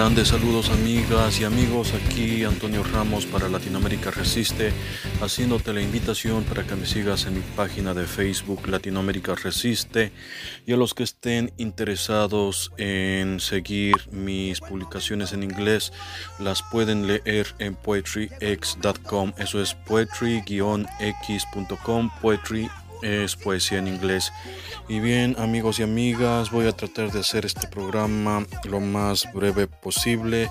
Grandes saludos amigas y amigos, aquí Antonio Ramos para Latinoamérica Resiste, haciéndote la invitación para que me sigas en mi página de Facebook Latinoamérica Resiste. Y a los que estén interesados en seguir mis publicaciones en inglés las pueden leer en poetryx.com, eso es poetry-x.com, poetry es poesía en inglés. Y bien amigos y amigas, voy a tratar de hacer este programa lo más breve posible.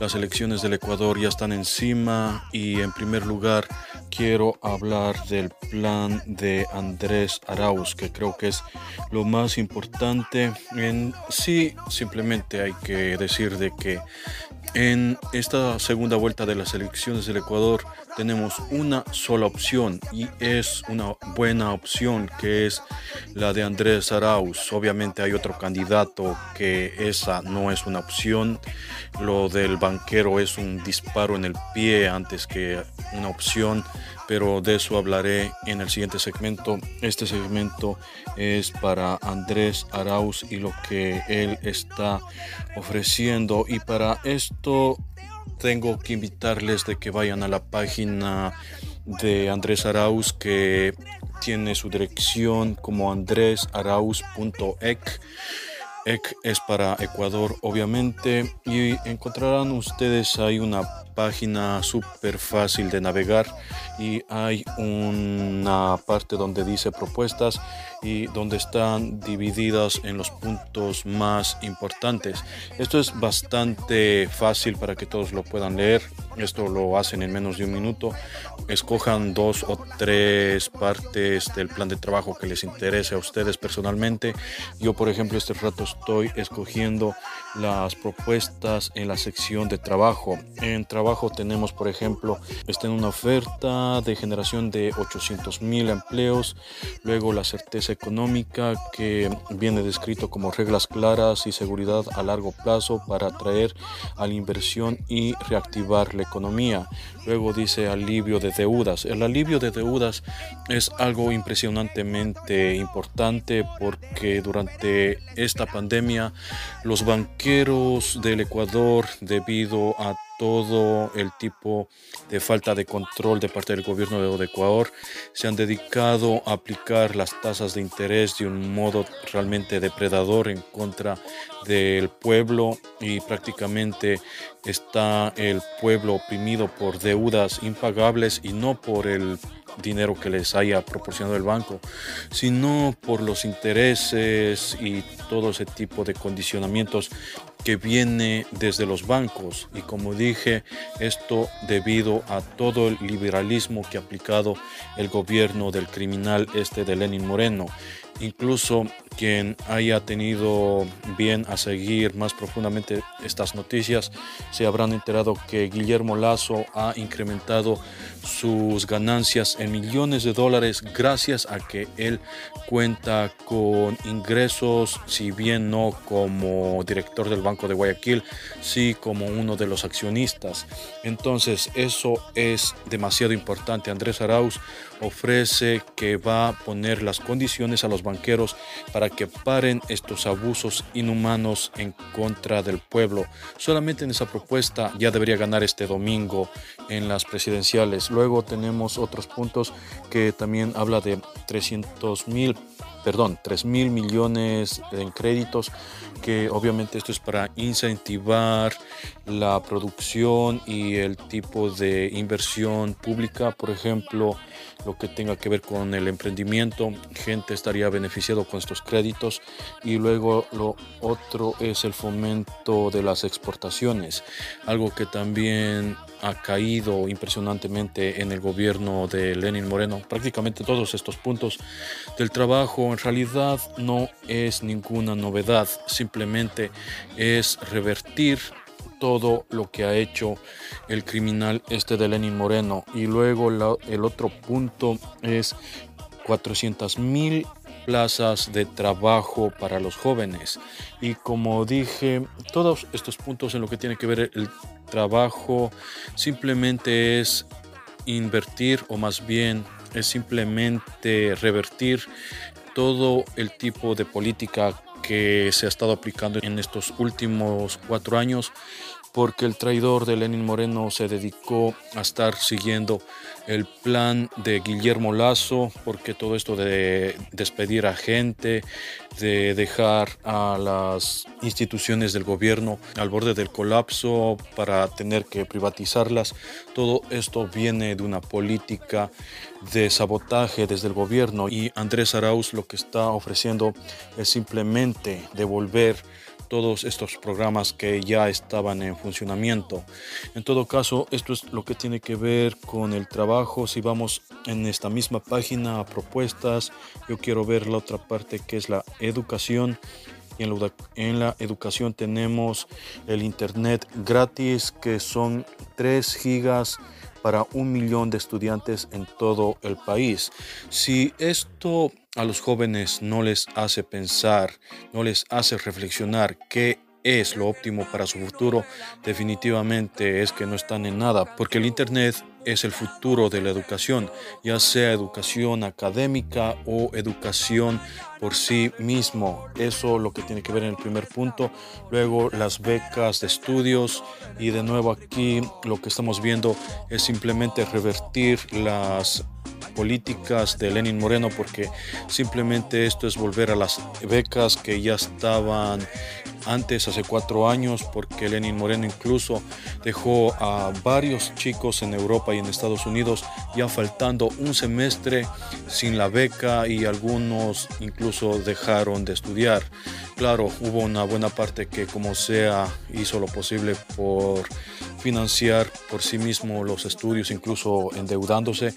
Las elecciones del Ecuador ya están encima y en primer lugar quiero hablar del plan de Andrés Arauz, que creo que es lo más importante. En sí, simplemente hay que decir de que en esta segunda vuelta de las elecciones del Ecuador tenemos una sola opción y es una buena opción que es la de Andrés Arauz. Obviamente hay otro candidato que esa no es una opción. Lo del banquero es un disparo en el pie antes que una opción, pero de eso hablaré en el siguiente segmento. Este segmento es para Andrés Arauz y lo que él está ofreciendo y para esto tengo que invitarles de que vayan a la página de Andrés Arauz que tiene su dirección como andresarauz.ec. EC es para Ecuador, obviamente, y encontrarán ustedes ahí una página súper fácil de navegar y hay una parte donde dice propuestas y donde están divididas en los puntos más importantes. Esto es bastante fácil para que todos lo puedan leer. Esto lo hacen en menos de un minuto. Escojan dos o tres partes del plan de trabajo que les interese a ustedes personalmente. Yo, por ejemplo, este rato estoy escogiendo las propuestas en la sección de trabajo. En trabajo tenemos, por ejemplo, está en una oferta de generación de 800 mil empleos. Luego la certeza económica que viene descrito como reglas claras y seguridad a largo plazo para atraer a la inversión y reactivar la economía. Luego dice alivio de deudas. El alivio de deudas es algo impresionantemente importante porque durante esta pandemia los banqueros del Ecuador debido a todo el tipo de falta de control de parte del gobierno de Ecuador. Se han dedicado a aplicar las tasas de interés de un modo realmente depredador en contra del pueblo y prácticamente está el pueblo oprimido por deudas impagables y no por el dinero que les haya proporcionado el banco, sino por los intereses y todo ese tipo de condicionamientos que viene desde los bancos. Y como dije esto debido a todo el liberalismo que ha aplicado el gobierno del criminal este de Lenin Moreno incluso quien haya tenido bien a seguir más profundamente estas noticias se habrán enterado que Guillermo Lazo ha incrementado sus ganancias en millones de dólares gracias a que él cuenta con ingresos, si bien no como director del Banco de Guayaquil, sí como uno de los accionistas. Entonces eso es demasiado importante. Andrés Arauz ofrece que va a poner las condiciones a los banqueros para que paren estos abusos inhumanos en contra del pueblo. Solamente en esa propuesta ya debería ganar este domingo en las presidenciales. Luego tenemos otros puntos que también habla de 300 mil perdón, 3 mil millones en créditos, que obviamente esto es para incentivar la producción y el tipo de inversión pública, por ejemplo, lo que tenga que ver con el emprendimiento, gente estaría beneficiado con estos créditos y luego lo otro es el fomento de las exportaciones, algo que también ha caído impresionantemente en el gobierno de Lenin Moreno. Prácticamente todos estos puntos del trabajo en realidad no es ninguna novedad, simplemente es revertir todo lo que ha hecho el criminal este de Lenin Moreno. Y luego el otro punto es 400 mil plazas de trabajo para los jóvenes. Y como dije, todos estos puntos en lo que tiene que ver el trabajo simplemente es invertir o más bien es simplemente revertir todo el tipo de política que se ha estado aplicando en estos últimos cuatro años porque el traidor de Lenin Moreno se dedicó a estar siguiendo el plan de Guillermo Lazo, porque todo esto de despedir a gente, de dejar a las instituciones del gobierno al borde del colapso para tener que privatizarlas, todo esto viene de una política de sabotaje desde el gobierno. Y Andrés Arauz lo que está ofreciendo es simplemente devolver todos estos programas que ya estaban en funcionamiento. En todo caso, esto es lo que tiene que ver con el trabajo. Si vamos en esta misma página a propuestas, yo quiero ver la otra parte que es la educación. Y en la, en la educación tenemos el internet gratis que son 3 gigas para un millón de estudiantes en todo el país. Si esto a los jóvenes no les hace pensar, no les hace reflexionar qué es lo óptimo para su futuro, definitivamente es que no están en nada, porque el Internet es el futuro de la educación, ya sea educación académica o educación por sí mismo. Eso lo que tiene que ver en el primer punto. Luego las becas de estudios y de nuevo aquí lo que estamos viendo es simplemente revertir las políticas de Lenin Moreno porque simplemente esto es volver a las becas que ya estaban antes, hace cuatro años, porque Lenin Moreno incluso dejó a varios chicos en Europa y en Estados Unidos ya faltando un semestre sin la beca y algunos incluso dejaron de estudiar. Claro, hubo una buena parte que como sea hizo lo posible por financiar por sí mismo los estudios, incluso endeudándose,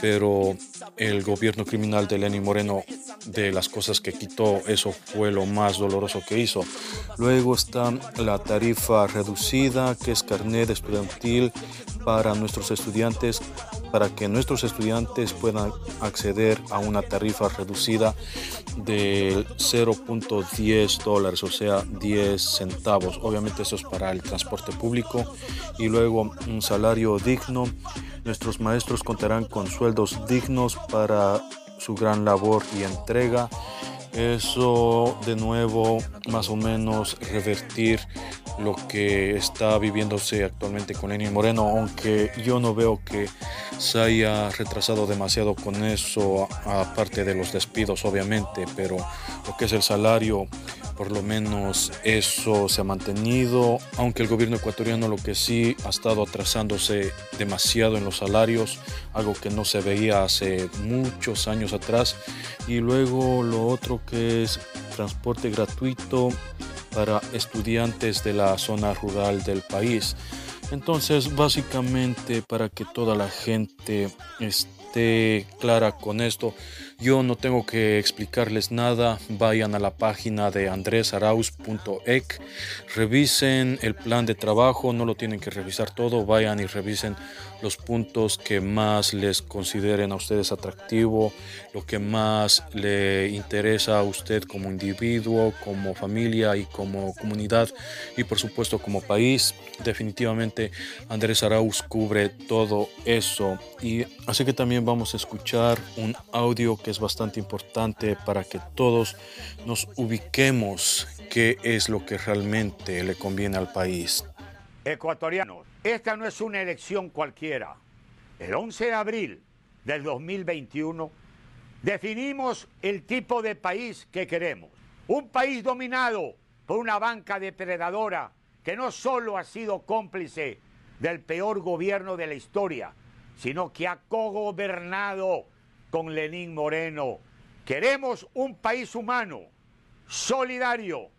pero el gobierno criminal de Lenin Moreno, de las cosas que quitó, eso fue lo más doloroso que hizo. Luego está la tarifa reducida, que es carnet estudiantil para nuestros estudiantes para que nuestros estudiantes puedan acceder a una tarifa reducida de 0.10 dólares, o sea, 10 centavos. Obviamente eso es para el transporte público y luego un salario digno. Nuestros maestros contarán con sueldos dignos para su gran labor y entrega. Eso de nuevo más o menos revertir lo que está viviéndose actualmente con Lenín Moreno, aunque yo no veo que se haya retrasado demasiado con eso, aparte de los despidos obviamente, pero lo que es el salario, por lo menos eso se ha mantenido, aunque el gobierno ecuatoriano lo que sí ha estado atrasándose demasiado en los salarios, algo que no se veía hace muchos años atrás, y luego lo otro que es transporte gratuito para estudiantes de la zona rural del país. Entonces, básicamente, para que toda la gente esté clara con esto, yo no tengo que explicarles nada. Vayan a la página de andresarauz.ec, revisen el plan de trabajo, no lo tienen que revisar todo, vayan y revisen los puntos que más les consideren a ustedes atractivo, lo que más le interesa a usted como individuo, como familia y como comunidad y por supuesto como país. Definitivamente Andrés Arauz cubre todo eso y así que también vamos a escuchar un audio que es bastante importante para que todos nos ubiquemos qué es lo que realmente le conviene al país. Ecuatorianos, esta no es una elección cualquiera. El 11 de abril del 2021 definimos el tipo de país que queremos. Un país dominado por una banca depredadora que no solo ha sido cómplice del peor gobierno de la historia, sino que ha cogobernado con Lenín Moreno. Queremos un país humano, solidario,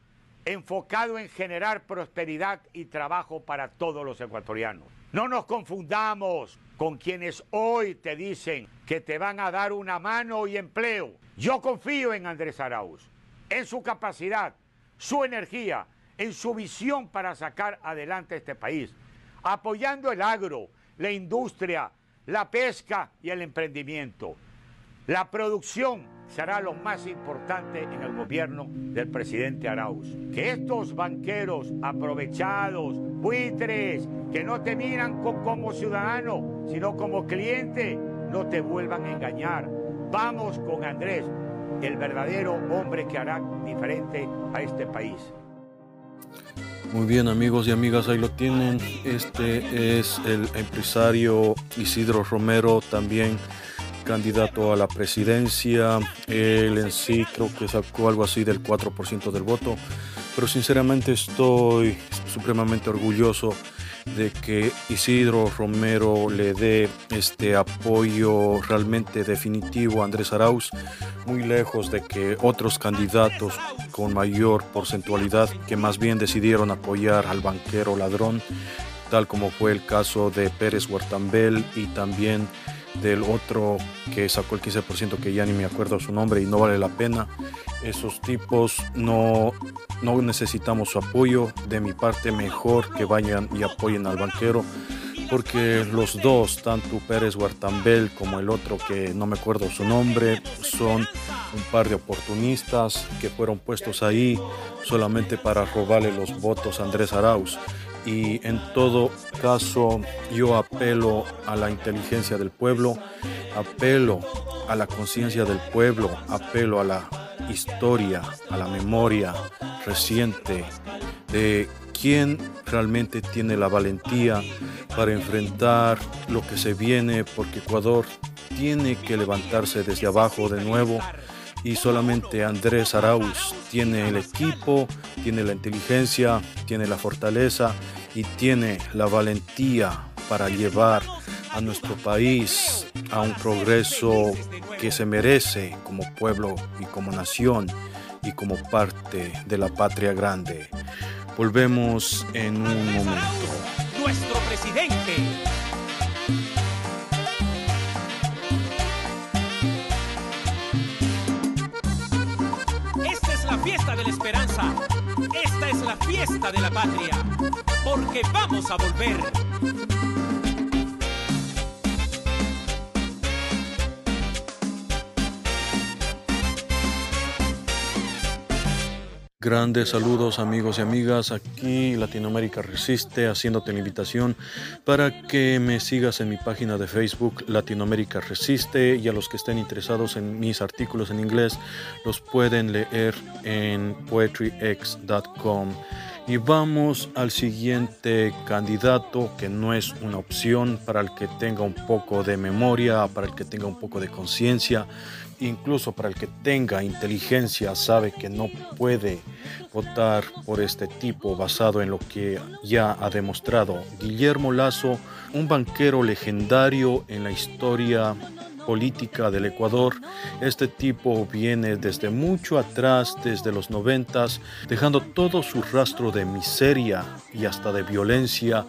enfocado en generar prosperidad y trabajo para todos los ecuatorianos. No nos confundamos con quienes hoy te dicen que te van a dar una mano y empleo. Yo confío en Andrés Arauz, en su capacidad, su energía, en su visión para sacar adelante este país, apoyando el agro, la industria, la pesca y el emprendimiento. La producción será lo más importante en el gobierno del presidente Arauz. Que estos banqueros aprovechados, buitres, que no te miran como ciudadano, sino como cliente, no te vuelvan a engañar. Vamos con Andrés. el verdadero hombre que hará diferente a este país. Muy bien amigos y amigas, ahí lo tienen. Este es el empresario Isidro Romero, también candidato a la presidencia. Él en sí creo que sacó algo así del 4% del voto, pero sinceramente estoy supremamente orgulloso de que Isidro Romero le dé este apoyo realmente definitivo a Andrés Arauz, muy lejos de que otros candidatos con mayor porcentualidad que más bien decidieron apoyar al banquero ladrón, tal como fue el caso de Pérez Huertambel y también del otro que sacó el 15% que ya ni me acuerdo su nombre y no vale la pena. Esos tipos no, no necesitamos su apoyo. De mi parte mejor que vayan y apoyen al banquero porque los dos, tanto Pérez Huertambel como el otro que no me acuerdo su nombre, son un par de oportunistas que fueron puestos ahí solamente para robarle los votos a Andrés Arauz y en todo caso yo apelo a la inteligencia del pueblo, apelo a la conciencia del pueblo, apelo a la historia, a la memoria reciente de quién realmente tiene la valentía para enfrentar lo que se viene, porque Ecuador tiene que levantarse desde abajo de nuevo y solamente Andrés Arauz tiene el equipo, tiene la inteligencia, tiene la fortaleza y tiene la valentía para llevar a nuestro país a un progreso que se merece como pueblo y como nación y como parte de la patria grande. Volvemos en un momento. Nuestro presidente. Fiesta de la esperanza. Esta es la fiesta de la patria. Porque vamos a volver. Grandes saludos amigos y amigas, aquí Latinoamérica Resiste haciéndote la invitación para que me sigas en mi página de Facebook Latinoamérica Resiste y a los que estén interesados en mis artículos en inglés los pueden leer en poetryx.com. Y vamos al siguiente candidato que no es una opción para el que tenga un poco de memoria, para el que tenga un poco de conciencia, incluso para el que tenga inteligencia, sabe que no puede votar por este tipo basado en lo que ya ha demostrado. Guillermo Lazo, un banquero legendario en la historia política del Ecuador. Este tipo viene desde mucho atrás, desde los noventas, dejando todo su rastro de miseria y hasta de violencia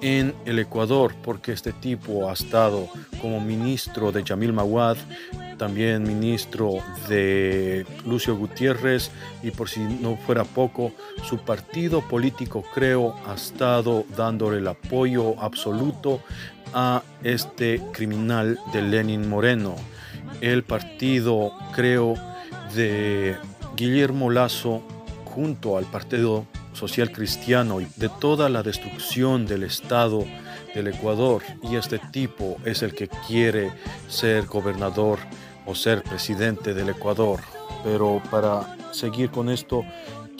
en el Ecuador, porque este tipo ha estado como ministro de Yamil Mawad, también ministro de Lucio Gutiérrez y por si no fuera poco, su partido político creo ha estado dándole el apoyo absoluto a este criminal de Lenin Moreno. El partido creo de Guillermo Lazo junto al Partido Social Cristiano y de toda la destrucción del Estado del Ecuador y este tipo es el que quiere ser gobernador o ser presidente del Ecuador. Pero para seguir con esto,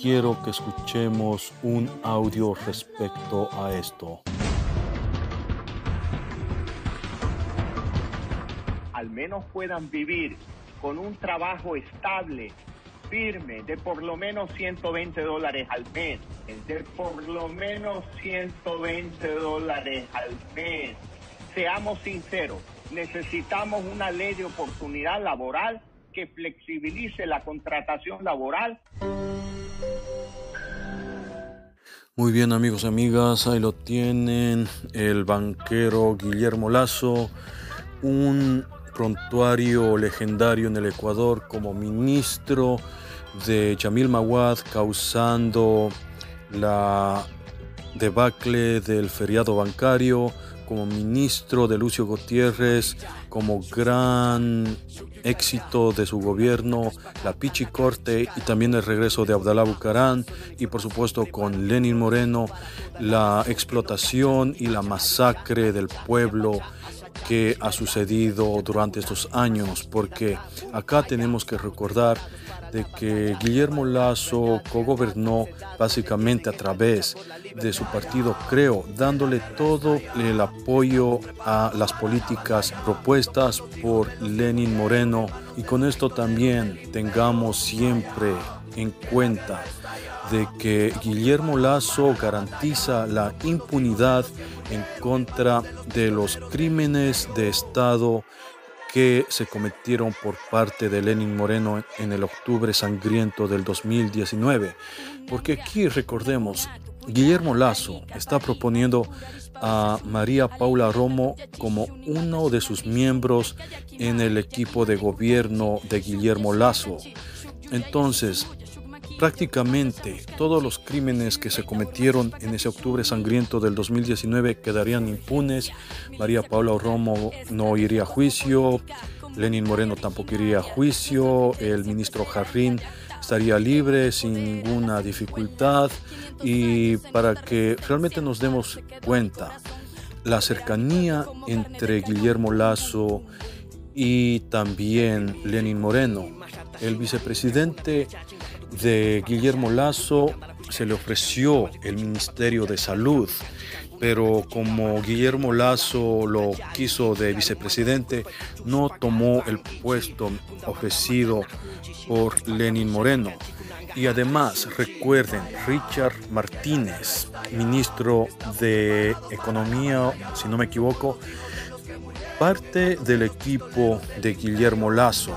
quiero que escuchemos un audio respecto a esto. Al menos puedan vivir con un trabajo estable, firme, de por lo menos 120 dólares al mes. De por lo menos 120 dólares al mes. Seamos sinceros, necesitamos una ley de oportunidad laboral que flexibilice la contratación laboral. Muy bien amigos y amigas, ahí lo tienen el banquero Guillermo Lazo, un prontuario legendario en el Ecuador como ministro de Yamil Mawad causando la debacle del feriado bancario, como ministro de Lucio Gutiérrez, como gran éxito de su gobierno, la Pichi Corte y también el regreso de Abdalá Bucarán y por supuesto con Lenin Moreno, la explotación y la masacre del pueblo que ha sucedido durante estos años, porque acá tenemos que recordar de que Guillermo Lazo cogobernó básicamente a través de su partido Creo, dándole todo el apoyo a las políticas propuestas por Lenin Moreno. Y con esto también tengamos siempre en cuenta de que Guillermo Lazo garantiza la impunidad en contra de los crímenes de Estado que se cometieron por parte de Lenin Moreno en el octubre sangriento del 2019. Porque aquí recordemos, Guillermo Lazo está proponiendo a María Paula Romo como uno de sus miembros en el equipo de gobierno de Guillermo Lazo. Entonces, prácticamente todos los crímenes que se cometieron en ese octubre sangriento del 2019 quedarían impunes. María Paula Romo no iría a juicio, Lenin Moreno tampoco iría a juicio, el ministro Jarrín estaría libre sin ninguna dificultad y para que realmente nos demos cuenta la cercanía entre Guillermo Lazo y también Lenin Moreno. El vicepresidente de Guillermo Lazo se le ofreció el Ministerio de Salud, pero como Guillermo Lazo lo quiso de vicepresidente, no tomó el puesto ofrecido por Lenin Moreno. Y además, recuerden, Richard Martínez, ministro de Economía, si no me equivoco, parte del equipo de Guillermo Lazo.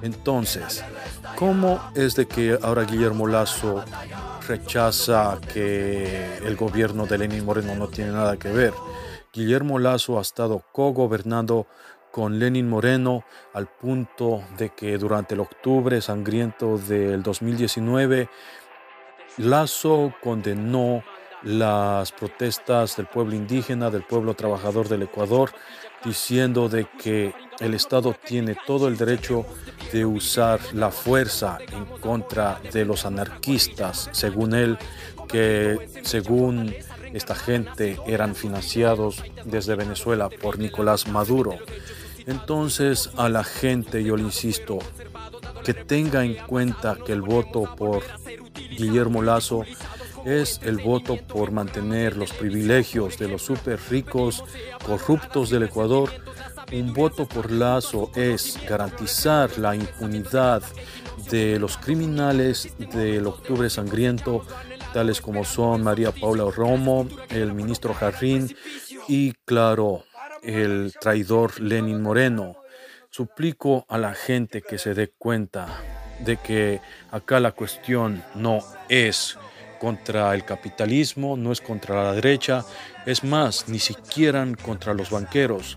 Entonces, ¿Cómo es de que ahora Guillermo Lazo rechaza que el gobierno de Lenín Moreno no tiene nada que ver? Guillermo Lazo ha estado co-gobernando con Lenin Moreno al punto de que durante el octubre sangriento del 2019 Lazo condenó las protestas del pueblo indígena, del pueblo trabajador del Ecuador, diciendo de que el Estado tiene todo el derecho de usar la fuerza en contra de los anarquistas, según él, que según esta gente eran financiados desde Venezuela por Nicolás Maduro. Entonces a la gente, yo le insisto, que tenga en cuenta que el voto por Guillermo Lazo es el voto por mantener los privilegios de los super ricos corruptos del Ecuador. Un voto por Lazo es garantizar la impunidad de los criminales del octubre sangriento, tales como son María Paula Romo, el ministro Jarrín y, claro, el traidor Lenin Moreno. Suplico a la gente que se dé cuenta de que acá la cuestión no es contra el capitalismo, no es contra la derecha, es más, ni siquiera contra los banqueros,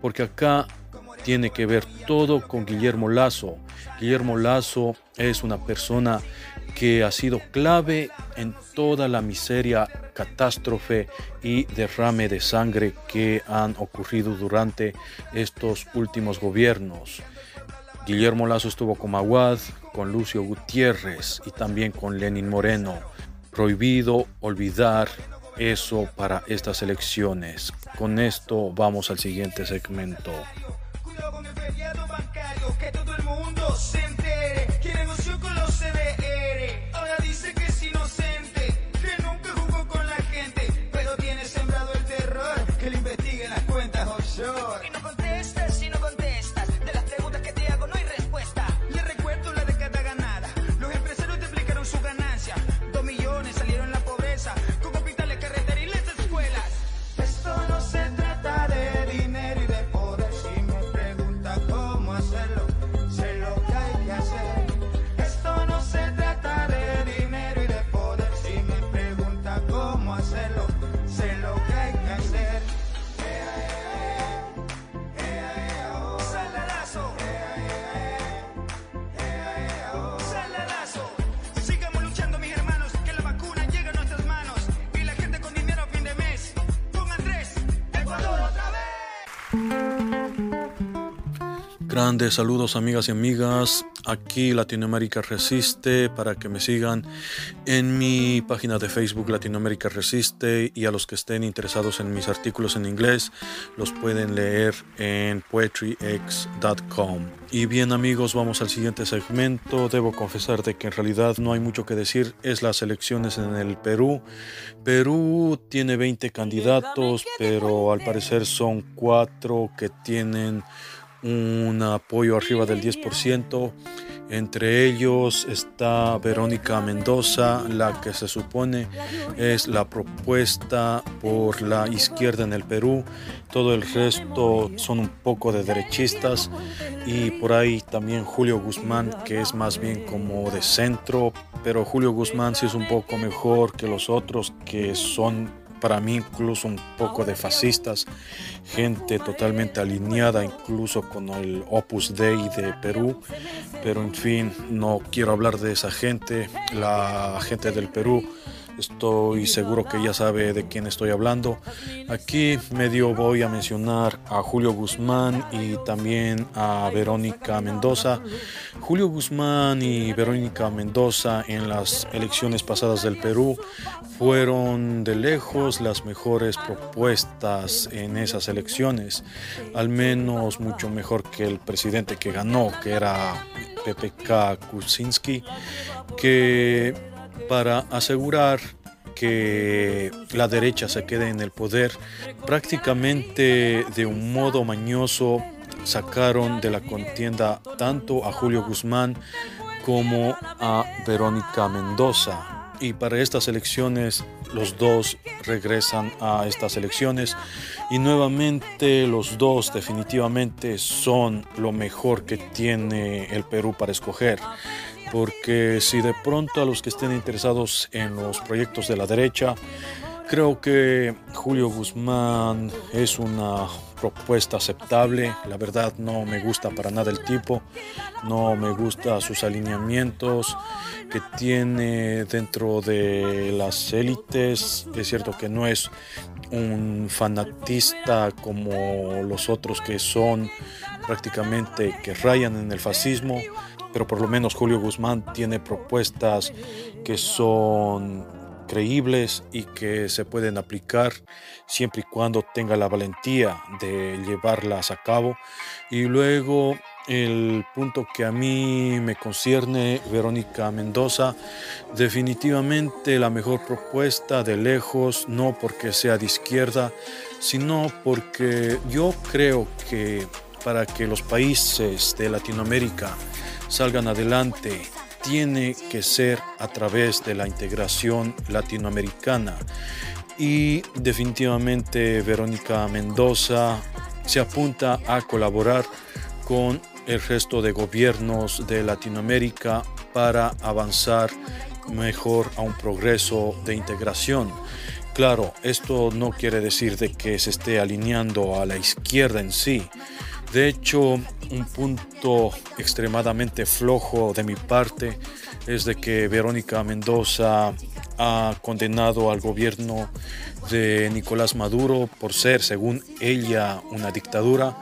porque acá tiene que ver todo con Guillermo Lazo. Guillermo Lazo es una persona que ha sido clave en toda la miseria, catástrofe y derrame de sangre que han ocurrido durante estos últimos gobiernos. Guillermo Lazo estuvo con Maguad, con Lucio Gutiérrez y también con Lenin Moreno prohibido olvidar eso para estas elecciones. Con esto vamos al siguiente segmento. Grandes saludos amigas y amigas. aquí Latinoamérica Resiste para que me sigan en mi página de Facebook Latinoamérica Resiste y a los que estén interesados en mis artículos en inglés los pueden leer en poetryx.com. Y bien amigos, vamos al siguiente segmento. Debo confesar de que en realidad no hay mucho que decir, es las elecciones en el Perú. Perú tiene 20 candidatos, pero al parecer son cuatro que tienen un apoyo arriba del 10%. Entre ellos está Verónica Mendoza, la que se supone es la propuesta por la izquierda en el Perú. Todo el resto son un poco de derechistas y por ahí también Julio Guzmán, que es más bien como de centro, pero Julio Guzmán sí es un poco mejor que los otros que son para mí incluso un poco de fascistas, gente totalmente alineada incluso con el Opus Dei de Perú, pero en fin, no quiero hablar de esa gente, la gente del Perú Estoy seguro que ya sabe de quién estoy hablando. Aquí medio voy a mencionar a Julio Guzmán y también a Verónica Mendoza. Julio Guzmán y Verónica Mendoza en las elecciones pasadas del Perú fueron de lejos las mejores propuestas en esas elecciones, al menos mucho mejor que el presidente que ganó, que era PPK Kuczynski, que para asegurar que la derecha se quede en el poder, prácticamente de un modo mañoso sacaron de la contienda tanto a Julio Guzmán como a Verónica Mendoza. Y para estas elecciones los dos regresan a estas elecciones. Y nuevamente los dos definitivamente son lo mejor que tiene el Perú para escoger porque si de pronto a los que estén interesados en los proyectos de la derecha, creo que Julio Guzmán es una propuesta aceptable. La verdad no me gusta para nada el tipo, no me gusta sus alineamientos que tiene dentro de las élites. Es cierto que no es un fanatista como los otros que son prácticamente que rayan en el fascismo pero por lo menos Julio Guzmán tiene propuestas que son creíbles y que se pueden aplicar siempre y cuando tenga la valentía de llevarlas a cabo. Y luego el punto que a mí me concierne, Verónica Mendoza, definitivamente la mejor propuesta de lejos, no porque sea de izquierda, sino porque yo creo que para que los países de Latinoamérica salgan adelante tiene que ser a través de la integración latinoamericana. Y definitivamente Verónica Mendoza se apunta a colaborar con el resto de gobiernos de Latinoamérica para avanzar mejor a un progreso de integración. Claro, esto no quiere decir de que se esté alineando a la izquierda en sí, de hecho, un punto extremadamente flojo de mi parte es de que Verónica Mendoza ha condenado al gobierno de Nicolás Maduro por ser, según ella, una dictadura,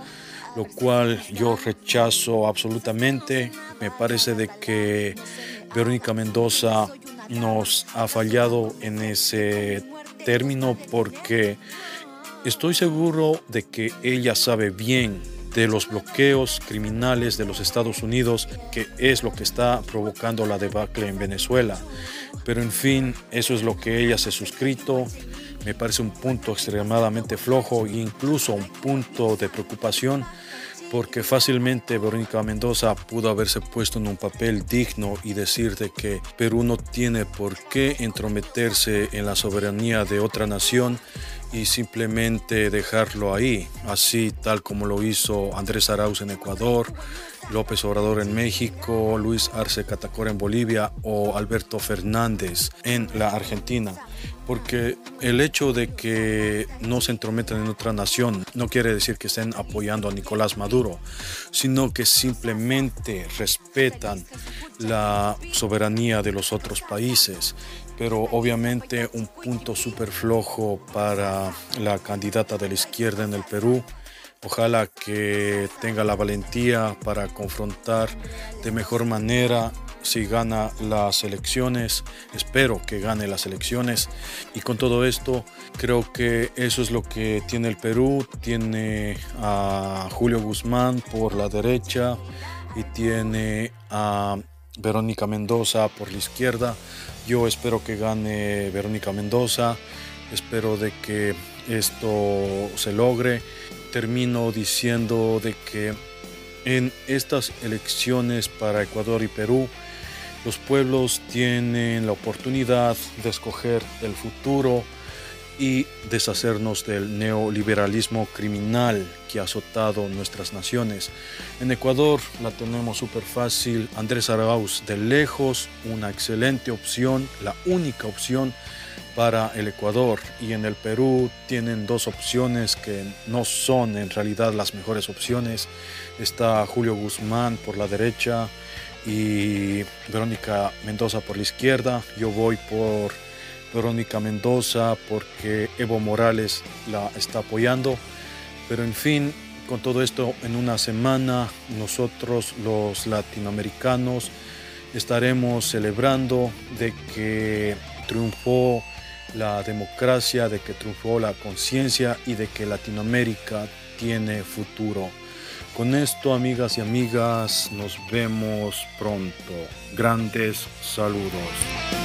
lo cual yo rechazo absolutamente. Me parece de que Verónica Mendoza nos ha fallado en ese término porque estoy seguro de que ella sabe bien de los bloqueos criminales de los Estados Unidos, que es lo que está provocando la debacle en Venezuela. Pero en fin, eso es lo que ella se ha suscrito. Me parece un punto extremadamente flojo e incluso un punto de preocupación porque fácilmente Verónica Mendoza pudo haberse puesto en un papel digno y decir que Perú no tiene por qué entrometerse en la soberanía de otra nación y simplemente dejarlo ahí, así tal como lo hizo Andrés Arauz en Ecuador, López Obrador en México, Luis Arce Catacor en Bolivia o Alberto Fernández en la Argentina. Porque el hecho de que no se entrometan en otra nación no quiere decir que estén apoyando a Nicolás Maduro, sino que simplemente respetan la soberanía de los otros países pero obviamente un punto súper flojo para la candidata de la izquierda en el Perú, Ojalá que tenga la valentía para confrontar de mejor manera si gana las elecciones. Espero que gane las elecciones. Y con todo esto, creo que eso es lo que tiene el Perú. Tiene a Julio Guzmán por la derecha y tiene a Verónica Mendoza por la izquierda. Yo espero que gane Verónica Mendoza. Espero de que esto se logre. Termino diciendo de que en estas elecciones para Ecuador y Perú los pueblos tienen la oportunidad de escoger el futuro y deshacernos del neoliberalismo criminal que ha azotado nuestras naciones. En Ecuador la tenemos súper fácil. Andrés Arauz de lejos, una excelente opción, la única opción para el Ecuador. Y en el Perú tienen dos opciones que no son en realidad las mejores opciones. Está Julio Guzmán por la derecha y Verónica Mendoza por la izquierda. Yo voy por Verónica Mendoza porque Evo Morales la está apoyando. Pero en fin, con todo esto en una semana nosotros los latinoamericanos estaremos celebrando de que triunfó la democracia, de que triunfó la conciencia y de que Latinoamérica tiene futuro. Con esto, amigas y amigas, nos vemos pronto. Grandes saludos.